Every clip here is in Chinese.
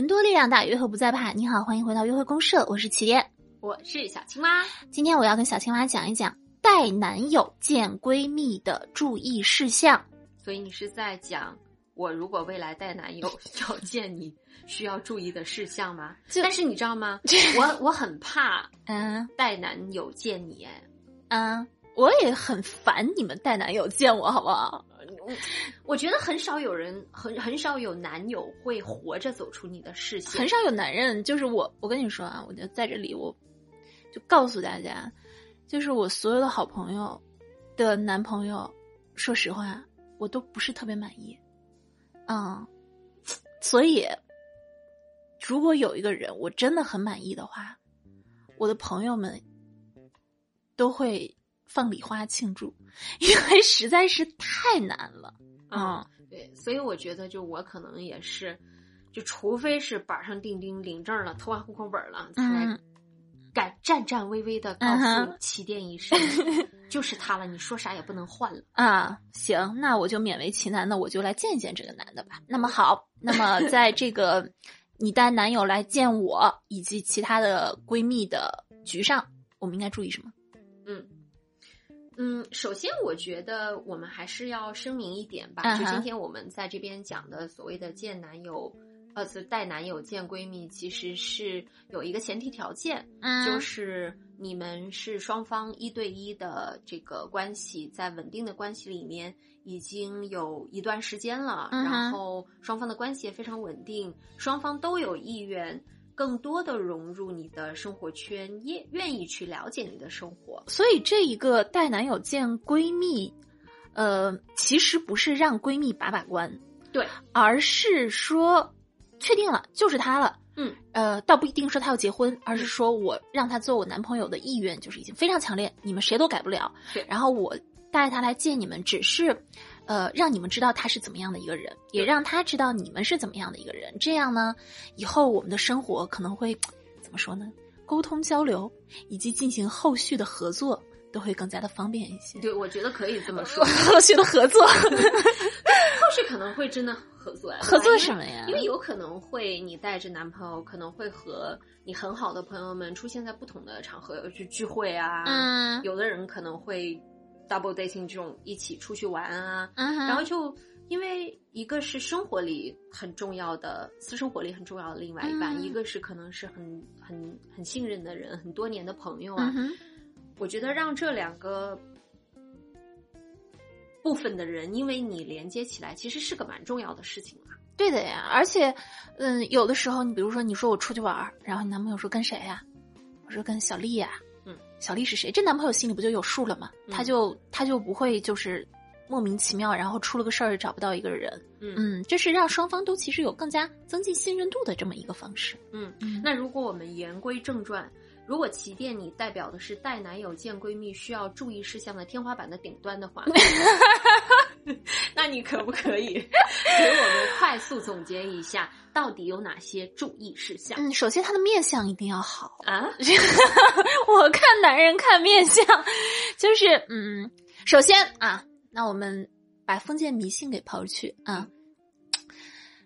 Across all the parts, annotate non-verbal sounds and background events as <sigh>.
人多力量大，约会不再怕。你好，欢迎回到约会公社，我是齐燕，我是小青蛙。今天我要跟小青蛙讲一讲带男友见闺蜜的注意事项。所以你是在讲我如果未来带男友要见你需要注意的事项吗？但是你知道吗？我我很怕，嗯带男友见你，哎，嗯，我也很烦你们带男友见我，好不好？我觉得很少有人，很很少有男友会活着走出你的视线，很少有男人，就是我，我跟你说啊，我就在这里，我就告诉大家，就是我所有的好朋友的男朋友，说实话，我都不是特别满意，嗯，所以如果有一个人我真的很满意的话，我的朋友们都会放礼花庆祝，<laughs> 因为实在是太难了。嗯，对，所以我觉得，就我可能也是，就除非是板上钉钉领证了，投完户口本了，才敢战战巍巍的告诉起点医生，就是他了，你说啥也不能换了啊。行，那我就勉为其难的，我就来见见这个男的吧。那么好，那么 <laughs> 在这个你带男友来见我以及其他的闺蜜的局上，我们应该注意什么？嗯。嗯，首先我觉得我们还是要声明一点吧，就今天我们在这边讲的所谓的见男友，呃，带男友见闺蜜，其实是有一个前提条件，就是你们是双方一对一的这个关系，在稳定的关系里面已经有一段时间了，然后双方的关系也非常稳定，双方都有意愿。更多的融入你的生活圈，也愿意去了解你的生活。所以这一个带男友见闺蜜，呃，其实不是让闺蜜把把关，对，而是说确定了就是他了。嗯，呃，倒不一定说他要结婚，而是说我让他做我男朋友的意愿就是已经非常强烈，你们谁都改不了。对，然后我带他来见你们，只是。呃，让你们知道他是怎么样的一个人，也让他知道你们是怎么样的一个人。这样呢，以后我们的生活可能会怎么说呢？沟通交流以及进行后续的合作都会更加的方便一些。对，我觉得可以这么说。<laughs> 后续的合作，<laughs> 后续可能会真的合作呀。合作什么呀？因为有可能会你带着男朋友，可能会和你很好的朋友们出现在不同的场合去聚会啊。嗯，有的人可能会。Double dating 这种一起出去玩啊，然后就因为一个是生活里很重要的私生活里很重要的另外一半，一个是可能是很很很信任的人，很多年的朋友啊。我觉得让这两个部分的人因为你连接起来，其实是个蛮重要的事情啊。对的呀，而且嗯，有的时候你比如说你说我出去玩，然后你男朋友说跟谁呀？我说跟小丽呀。小丽是谁？这男朋友心里不就有数了吗？他就他就不会就是莫名其妙，然后出了个事儿找不到一个人。嗯，这是让双方都其实有更加增进信任度的这么一个方式。嗯，那如果我们言归正传，如果起点你代表的是带男友见闺蜜需要注意事项的天花板的顶端的话，<laughs> <laughs> 那你可不可以 <laughs> 给我们快速总结一下？到底有哪些注意事项？嗯，首先他的面相一定要好啊！<laughs> 我看男人看面相，就是嗯，首先啊，那我们把封建迷信给抛去啊。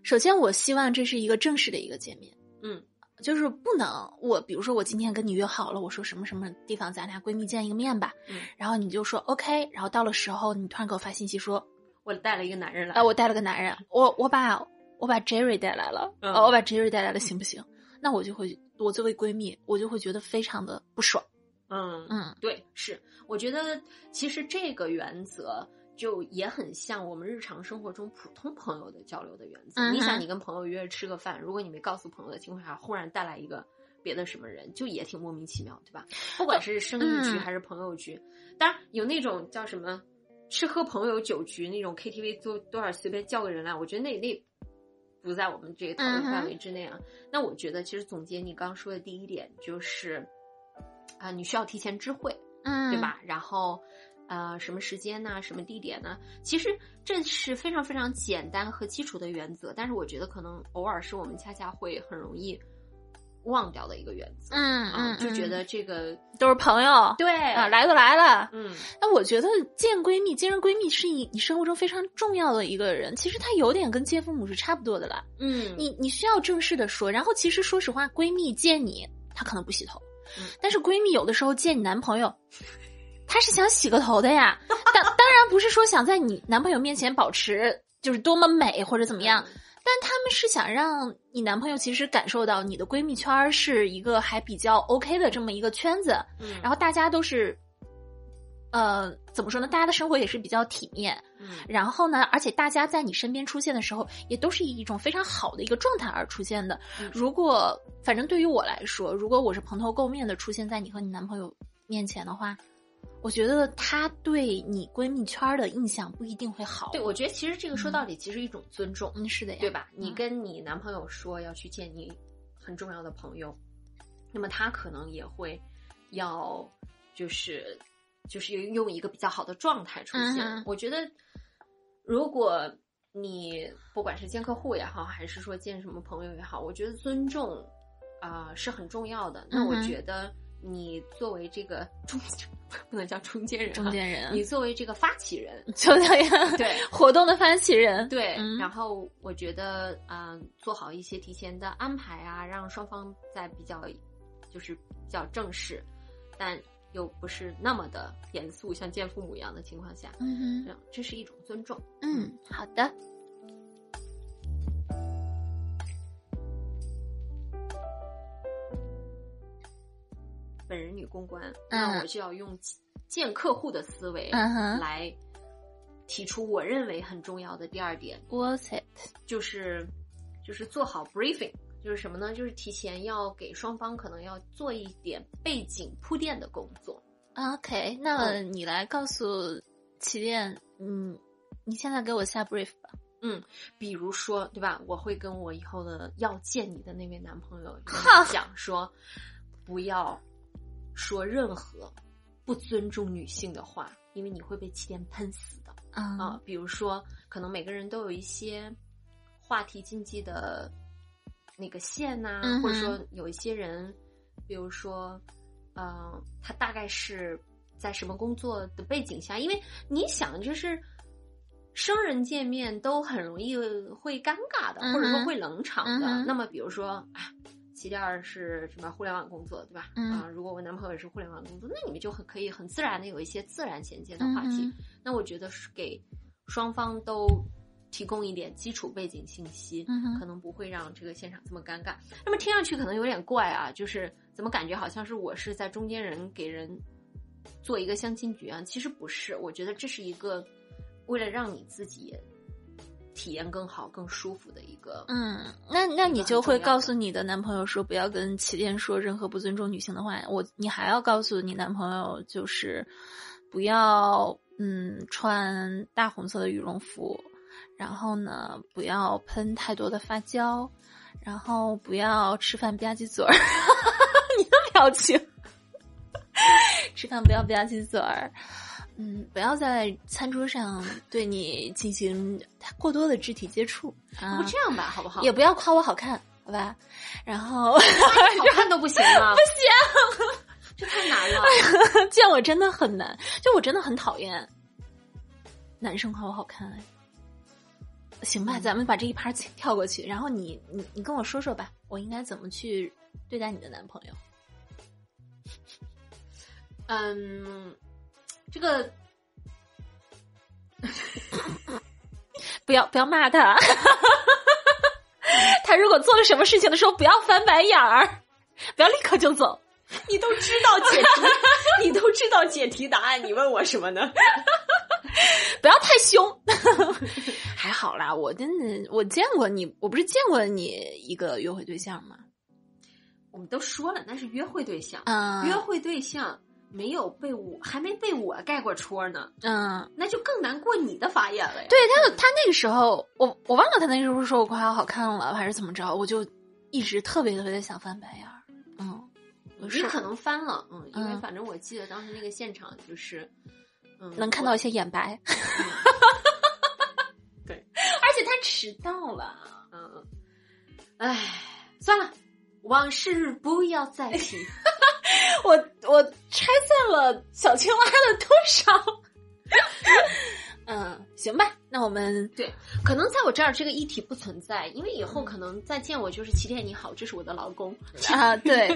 首先，我希望这是一个正式的一个见面，嗯，就是不能我比如说我今天跟你约好了，我说什么什么地方咱俩闺蜜见一个面吧，嗯，然后你就说 OK，然后到了时候你突然给我发信息说，我带了一个男人来，啊，我带了个男人，我我把。我把 Jerry 带来了，我把 Jerry 带来了，行不行？那我就会，我作为闺蜜，我就会觉得非常的不爽。嗯嗯，对，是，我觉得其实这个原则就也很像我们日常生活中普通朋友的交流的原则。你想，你跟朋友约吃个饭，如果你没告诉朋友的情况下，忽然带来一个别的什么人，就也挺莫名其妙，对吧？不管是生意局还是朋友局，当然有那种叫什么吃喝朋友酒局那种 KTV 多多少随便叫个人来，我觉得那那。不在我们这个讨论范围之内啊。那我觉得，其实总结你刚刚说的第一点就是，啊，你需要提前知会，嗯，对吧？然后，呃，什么时间呢？什么地点呢？其实这是非常非常简单和基础的原则。但是我觉得，可能偶尔是我们恰恰会很容易忘掉的一个原则。嗯嗯，就觉得这个都是朋友，对啊，来都来了。嗯，那我觉得见闺蜜、见人闺蜜是你你生活中非常重要的一个人。其实她有点跟见父母是差不多的了。嗯，你你需要正式的说。然后其实说实话，闺蜜见你，她可能不洗头，但是闺蜜有的时候见你男朋友，<laughs> 她是想洗个头的呀。<laughs> 当当然不是说想在你男朋友面前保持就是多么美或者怎么样。但他们是想让你男朋友其实感受到你的闺蜜圈是一个还比较 OK 的这么一个圈子，嗯，然后大家都是，呃，怎么说呢？大家的生活也是比较体面，嗯，然后呢，而且大家在你身边出现的时候，也都是以一种非常好的一个状态而出现的。如果反正对于我来说，如果我是蓬头垢面的出现在你和你男朋友面前的话。我觉得他对你闺蜜圈的印象不一定会好。对，我觉得其实这个说到底其实一种尊重。嗯，是的呀，对吧？你跟你男朋友说要去见你很重要的朋友，那么他可能也会要就是就是用一个比较好的状态出现。我觉得，如果你不管是见客户也好，还是说见什么朋友也好，我觉得尊重啊是很重要的。那我觉得。你作为这个中 <laughs> <laughs> 不能叫中间人，中间人，你作为这个发起人，<laughs> 就这样对 <laughs> 活动的发起人，对。然后我觉得，嗯，做好一些提前的安排啊，让双方在比较就是比较正式，但又不是那么的严肃，像见父母一样的情况下，嗯哼，这是一种尊重。嗯，好的。本人女公关，那我就要用见客户的思维来提出我认为很重要的第二点。What's it？就是就是做好 briefing，就是什么呢？就是提前要给双方可能要做一点背景铺垫的工作。OK，那么你来告诉起点，嗯，你现在给我下 brief 吧。嗯，比如说，对吧？我会跟我以后的要见你的那位男朋友 <laughs> 讲说，不要。说任何不尊重女性的话，因为你会被气垫喷死的啊！比如说，可能每个人都有一些话题禁忌的那个线呐，或者说有一些人，比如说，嗯，他大概是在什么工作的背景下？因为你想，就是生人见面都很容易会尴尬的，或者说会冷场的。那么，比如说，哎。其第二是什么？互联网工作，对吧？啊，如果我男朋友也是互联网工作，那你们就很可以很自然的有一些自然衔接的话题。那我觉得是给双方都提供一点基础背景信息，可能不会让这个现场这么尴尬。那么听上去可能有点怪啊，就是怎么感觉好像是我是在中间人给人做一个相亲局啊？其实不是，我觉得这是一个为了让你自己。体验更好、更舒服的一个，嗯，那那你就会告诉你的男朋友说，不要跟起点说任何不尊重女性的话。我，你还要告诉你男朋友，就是不要，嗯，穿大红色的羽绒服，然后呢，不要喷太多的发胶，然后不要吃饭吧唧嘴儿。<laughs> 你的表情，<laughs> 吃饭不要吧唧嘴儿。嗯，不要在餐桌上 <laughs> 对你进行过多的肢体接触啊！不这样吧，好不好？也不要夸我好看，好吧？然后 <laughs> 好看都不行吗？<laughs> 不行，这太难了。见我真的很难，就我真的很讨厌男生夸我好看。行吧，咱们把这一趴跳过去，然后你你你跟我说说吧，我应该怎么去对待你的男朋友？嗯。这个 <laughs> 不要不要骂他，<laughs> 他如果做了什么事情的时候，不要翻白眼儿，不要立刻就走。你都知道解题，<laughs> 你都知道解题答案，你问我什么呢？不要太凶，还好啦。我真的我见过你，我不是见过你一个约会对象吗？我们都说了，那是约会对象啊，约会对象。没有被我还没被我盖过戳呢，嗯，那就更难过你的法眼了呀。对他，他那个时候，我我忘了他那时候说我夸我好看了，还是怎么着，我就一直特别特别的想翻白眼儿。嗯，你可能翻了，嗯，因为反正我记得当时那个现场就是，嗯，能看到一些眼白。<laughs> 对，而且他迟到了，嗯，哎，算了。往事不要再提。<laughs> 我我拆散了小青蛙的多少？<laughs> 嗯，行吧，那我们对，可能在我这儿这个议题不存在，因为以后可能再见我就是起点你好，这是我的老公 <laughs> 啊，对，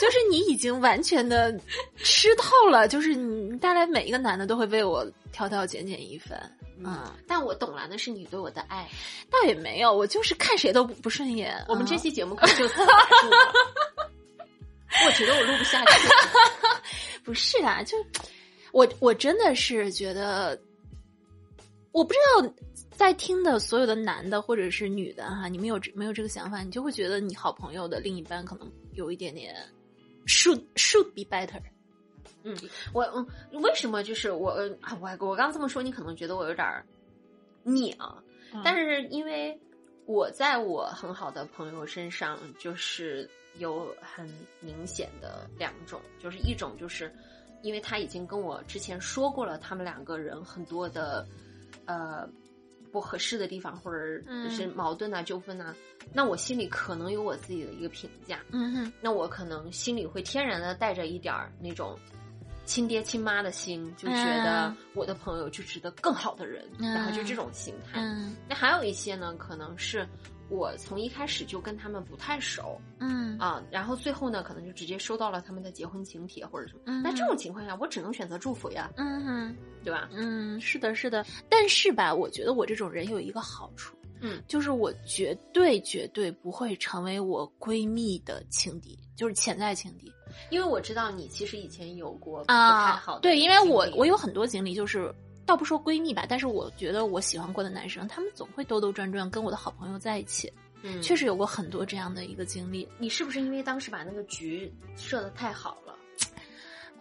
就是你已经完全的吃透了，就是你带来每一个男的都会为我挑挑拣拣一番，嗯，但我懂了，那是你对我的爱，倒也没有，我就是看谁都不不顺眼。我们这期节目可能就 <laughs> 此结束我觉得我录不下去，<laughs> 不是啊，就我我真的是觉得。我不知道，在听的所有的男的或者是女的哈，你们有没有这个想法？你就会觉得你好朋友的另一半可能有一点点 should should be better。嗯，我嗯，为什么就是我我我刚这么说，你可能觉得我有点拧，但是因为我在我很好的朋友身上，就是有很明显的两种，就是一种就是因为他已经跟我之前说过了，他们两个人很多的。呃，不合适的地方，或者是矛盾啊、纠纷啊，那我心里可能有我自己的一个评价。嗯哼，那我可能心里会天然的带着一点儿那种亲爹亲妈的心，就觉得我的朋友就值得更好的人，然后就这种心态。那还有一些呢，可能是。我从一开始就跟他们不太熟，嗯啊，然后最后呢，可能就直接收到了他们的结婚请帖或者什么。那这种情况下，我只能选择祝福呀，嗯哼，对吧？嗯，是的，是的。但是吧，我觉得我这种人有一个好处，嗯，就是我绝对绝对不会成为我闺蜜的情敌，就是潜在情敌，因为我知道你其实以前有过不太好的，对，因为我我有很多经历，就是。倒不说闺蜜吧，但是我觉得我喜欢过的男生，他们总会兜兜转转跟我的好朋友在一起。嗯，确实有过很多这样的一个经历。你是不是因为当时把那个局设的太好了？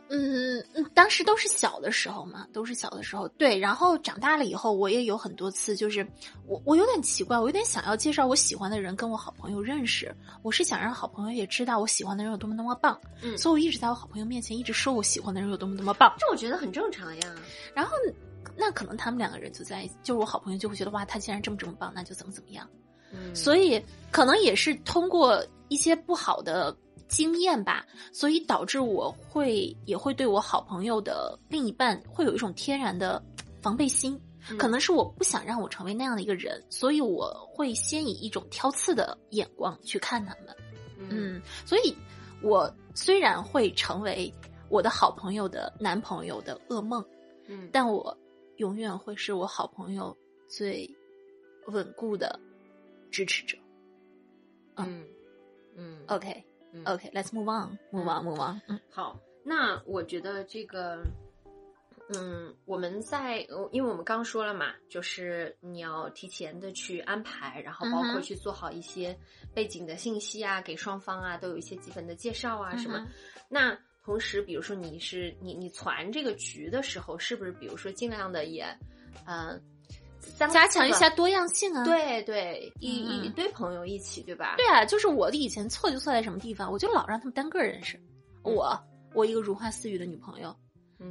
嗯嗯，当时都是小的时候嘛，都是小的时候。对，然后长大了以后，我也有很多次，就是我我有点奇怪，我有点想要介绍我喜欢的人跟我好朋友认识。我是想让好朋友也知道我喜欢的人有多么多么棒。嗯，所以我一直在我好朋友面前一直说我喜欢的人有多么多么棒。这我觉得很正常呀。然后。那可能他们两个人就在，就是我好朋友就会觉得哇，他既然这么这么棒，那就怎么怎么样。嗯，所以可能也是通过一些不好的经验吧，所以导致我会也会对我好朋友的另一半会有一种天然的防备心。可能是我不想让我成为那样的一个人，所以我会先以一种挑刺的眼光去看他们。嗯，所以我虽然会成为我的好朋友的男朋友的噩梦，嗯，但我。永远会是我好朋友最稳固的支持者。嗯嗯，OK，OK，Let's move on，move on，move on。嗯，好，那我觉得这个，嗯，我们在，因为我们刚说了嘛，就是你要提前的去安排，然后包括去做好一些背景的信息啊，给双方啊都有一些基本的介绍啊什么。那同时，比如说你是你你攒这个局的时候，是不是比如说尽量的也，嗯，加强一下多样性啊？对对，一一堆朋友一起，对吧？对啊，就是我的以前错就错在什么地方，我就老让他们单个认识。我我一个如花似玉的女朋友，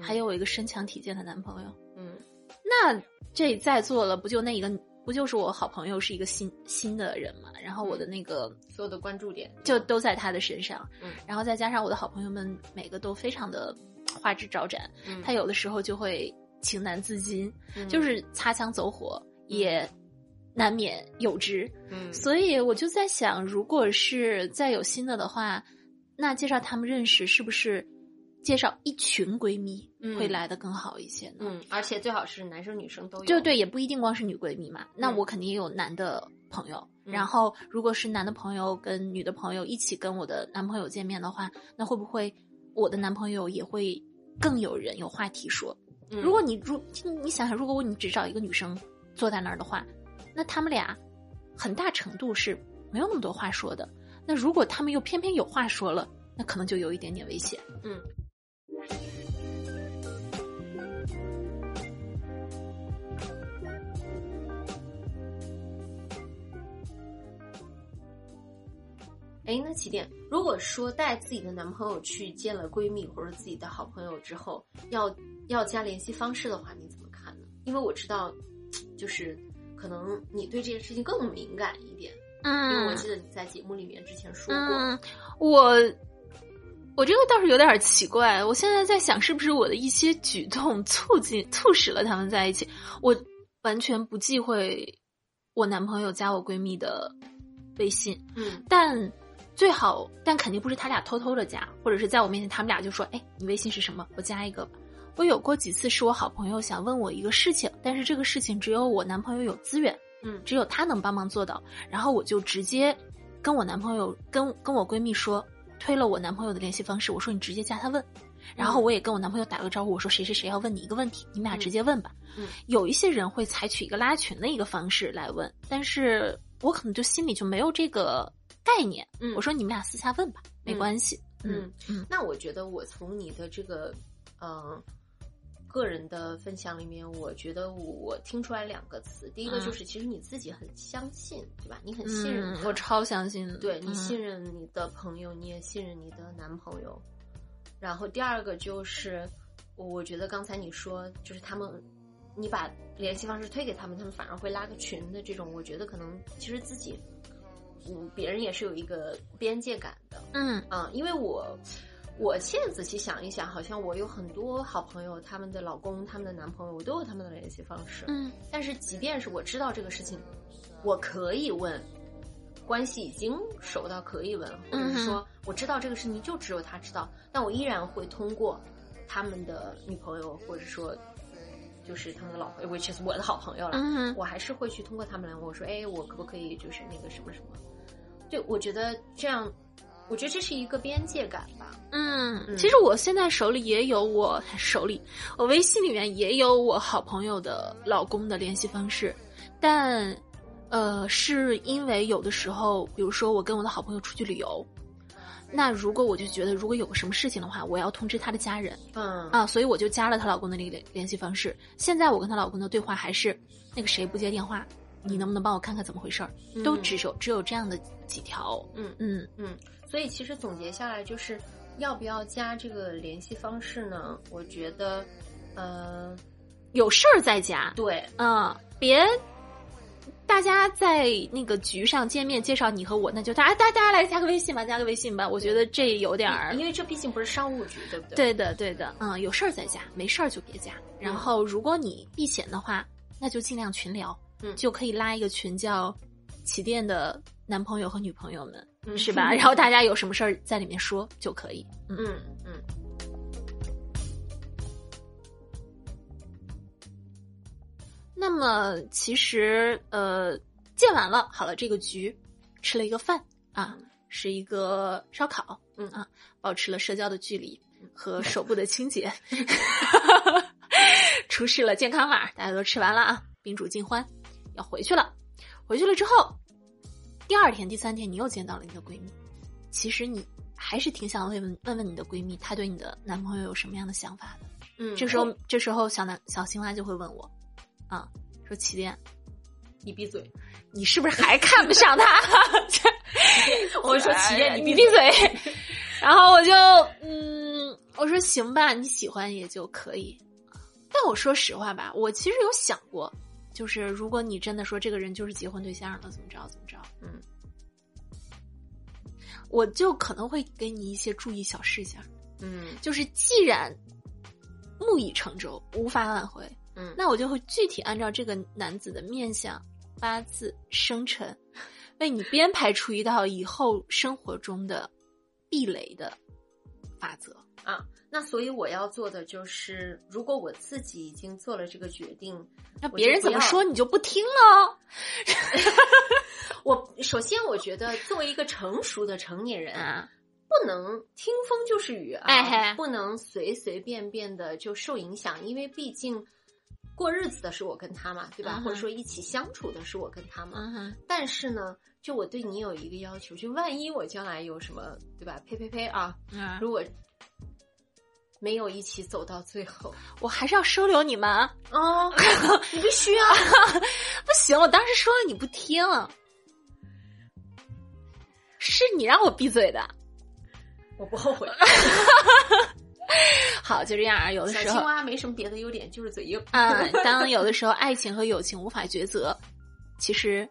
还有我一个身强体健的男朋友。嗯，那这在座了，不就那一个？不就是我好朋友是一个新新的人嘛？然后我的那个所有的关注点就都在他的身上，嗯，然后再加上我的好朋友们每个都非常的花枝招展，嗯，他有的时候就会情难自禁，就是擦枪走火也难免有之，嗯，所以我就在想，如果是再有新的的话，那介绍他们认识是不是？介绍一群闺蜜会来的更好一些呢。嗯，而且最好是男生女生都有。就对，也不一定光是女闺蜜嘛。那我肯定也有男的朋友。然后，如果是男的朋友跟女的朋友一起跟我的男朋友见面的话，那会不会我的男朋友也会更有人有话题说？如果你如你想想，如果我你只找一个女生坐在那儿的话，那他们俩很大程度是没有那么多话说的。那如果他们又偏偏有话说了，那可能就有一点点危险。嗯。哎，那起点，如果说带自己的男朋友去见了闺蜜或者自己的好朋友之后，要要加联系方式的话，你怎么看呢？因为我知道，就是可能你对这件事情更敏感一点。嗯，因为我记得你在节目里面之前说过，我我这个倒是有点奇怪。我现在在想，是不是我的一些举动促进、促使了他们在一起？我完全不忌讳我男朋友加我闺蜜的微信，嗯，但最好，但肯定不是他俩偷偷的加，或者是在我面前他们俩就说：“哎，你微信是什么？我加一个吧。”我有过几次是我好朋友想问我一个事情，但是这个事情只有我男朋友有资源，嗯，只有他能帮忙做到，然后我就直接跟我男朋友跟跟我闺蜜说，推了我男朋友的联系方式，我说你直接加他问，然后我也跟我男朋友打个招呼，我说谁谁谁要问你一个问题，你们俩直接问吧。嗯，有一些人会采取一个拉群的一个方式来问，但是我可能就心里就没有这个概念，嗯，我说你们俩私下问吧，没关系，嗯嗯，那我觉得我从你的这个，嗯。个人的分享里面，我觉得我听出来两个词，第一个就是其实你自己很相信，对吧？你很信任，我超相信。对你信任你的朋友，你也信任你的男朋友。然后第二个就是，我觉得刚才你说就是他们，你把联系方式推给他们，他们反而会拉个群的这种，我觉得可能其实自己，嗯，别人也是有一个边界感的。嗯啊，因为我。我现在仔细想一想，好像我有很多好朋友，他们的老公、他们的男朋友，我都有他们的联系方式。嗯，但是即便是我知道这个事情，我可以问，关系已经熟到可以问，或者是说我知道这个事情就只有他知道，但我依然会通过他们的女朋友，或者说就是他们的老婆，which is 我的好朋友了，我还是会去通过他们来问我说，哎，我可不可以就是那个什么什么？对，我觉得这样。我觉得这是一个边界感吧。嗯，其实我现在手里也有我手里，我微信里面也有我好朋友的老公的联系方式，但，呃，是因为有的时候，比如说我跟我的好朋友出去旅游，那如果我就觉得如果有个什么事情的话，我要通知她的家人，嗯啊，所以我就加了她老公的那个联联系方式。现在我跟她老公的对话还是那个谁不接电话，你能不能帮我看看怎么回事儿？都只有只有这样的几条。嗯嗯嗯。所以其实总结下来就是，要不要加这个联系方式呢？我觉得，呃，有事儿再加。对，嗯，别大家在那个局上见面介绍你和我，那就大家大家来加个微信吧，加个微信吧。我觉得这有点儿，因为这毕竟不是商务局，对不对？对的，对的。嗯，有事儿再加，没事儿就别加。然后，如果你避嫌的话，那就尽量群聊，嗯，就可以拉一个群，叫起店的男朋友和女朋友们。是吧？<laughs> 然后大家有什么事儿在里面说就可以。嗯嗯。那么其实呃，见完了，好了，这个局吃了一个饭啊，是一个烧烤。嗯啊，保持了社交的距离和手部的清洁，<laughs> 出示了健康码，大家都吃完了啊，宾主尽欢，要回去了。回去了之后。第二天、第三天，你又见到了你的闺蜜，其实你还是挺想问问问问你的闺蜜，她对你的男朋友有什么样的想法的。嗯，这时候这时候小男小青蛙就会问我，啊，说起点，你闭嘴，你是不是还看不上他？<laughs> 我说起点，你闭嘴。然后我就嗯，我说行吧，你喜欢也就可以。但我说实话吧，我其实有想过。就是如果你真的说这个人就是结婚对象了，怎么着怎么着，嗯，我就可能会给你一些注意小事项，嗯，就是既然木已成舟，无法挽回，嗯，那我就会具体按照这个男子的面相、八字、生辰，<laughs> 为你编排出一道以后生活中的避雷的法则啊。那所以我要做的就是，如果我自己已经做了这个决定，那别人怎么说你就不听了。<laughs> 我首先我觉得，作为一个成熟的成年人啊，不能听风就是雨啊，不能随随便便的就受影响，因为毕竟过日子的是我跟他嘛，对吧？或者说一起相处的是我跟他嘛。但是呢，就我对你有一个要求，就万一我将来有什么，对吧？呸呸呸啊！如果没有一起走到最后，我还是要收留你们啊！<laughs> 你必须啊！<laughs> 不行，我当时说了你不听，是你让我闭嘴的，我不后悔。<laughs> <laughs> 好，就这样啊。有的时候，小青蛙没什么别的优点，就是嘴硬啊。<laughs> 当有的时候爱情和友情无法抉择，其实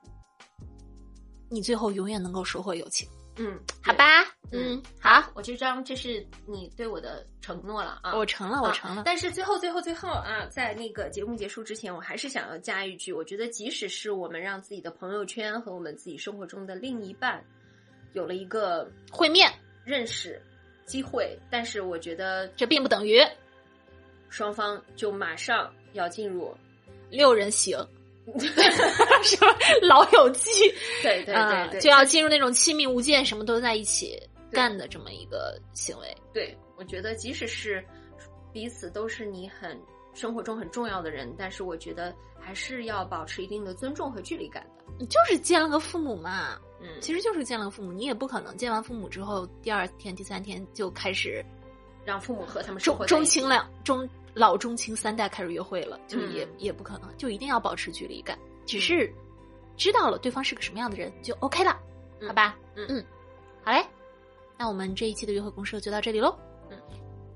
你最后永远能够收获友情。嗯，好吧，嗯，好，我这张这是你对我的承诺了啊，我成了，我成了。但是最后最后最后啊，在那个节目结束之前，我还是想要加一句，我觉得即使是我们让自己的朋友圈和我们自己生活中的另一半有了一个会面认识机会，但是我觉得这并不等于双方就马上要进入六人行。<laughs> 什么？老友记，对对对对，就要进入那种亲密无间、什么都在一起干的这么一个行为。对，我觉得即使是彼此都是你很生活中很重要的人，但是我觉得还是要保持一定的尊重和距离感的。你就是见了个父母嘛，嗯，其实就是见了个父母，你也不可能见完父母之后，第二天、第三天就开始让父母和他们中中青两中。老中青三代开始约会了，就也也不可能，就一定要保持距离感。只是知道了对方是个什么样的人就 OK 了，好吧？嗯嗯，好嘞。那我们这一期的约会公社就到这里喽。嗯，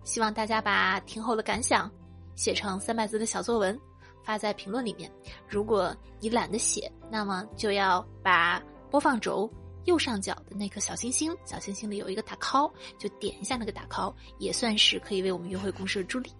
希望大家把听后的感想写成三百字的小作文发在评论里面。如果你懒得写，那么就要把播放轴右上角的那颗小星星，小星星里有一个打 call，就点一下那个打 call，也算是可以为我们约会公社助力。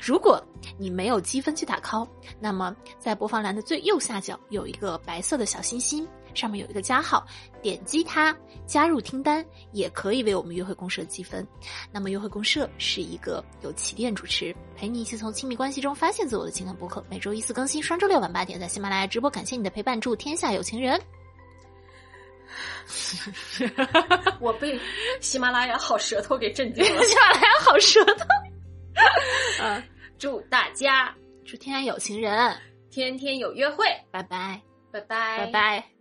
如果你没有积分去打 call，那么在播放栏的最右下角有一个白色的小心心，上面有一个加号，点击它加入听单，也可以为我们约会公社积分。那么约会公社是一个由起点主持，陪你一起从亲密关系中发现自我的情感博客，每周一次更新，双周六晚八点在喜马拉雅直播。感谢你的陪伴，祝天下有情人。我被喜马拉雅好舌头给震惊了，喜马拉雅好舌头。嗯，<laughs> 祝大家祝天下有情人，天天有约会，拜拜，拜拜，拜拜。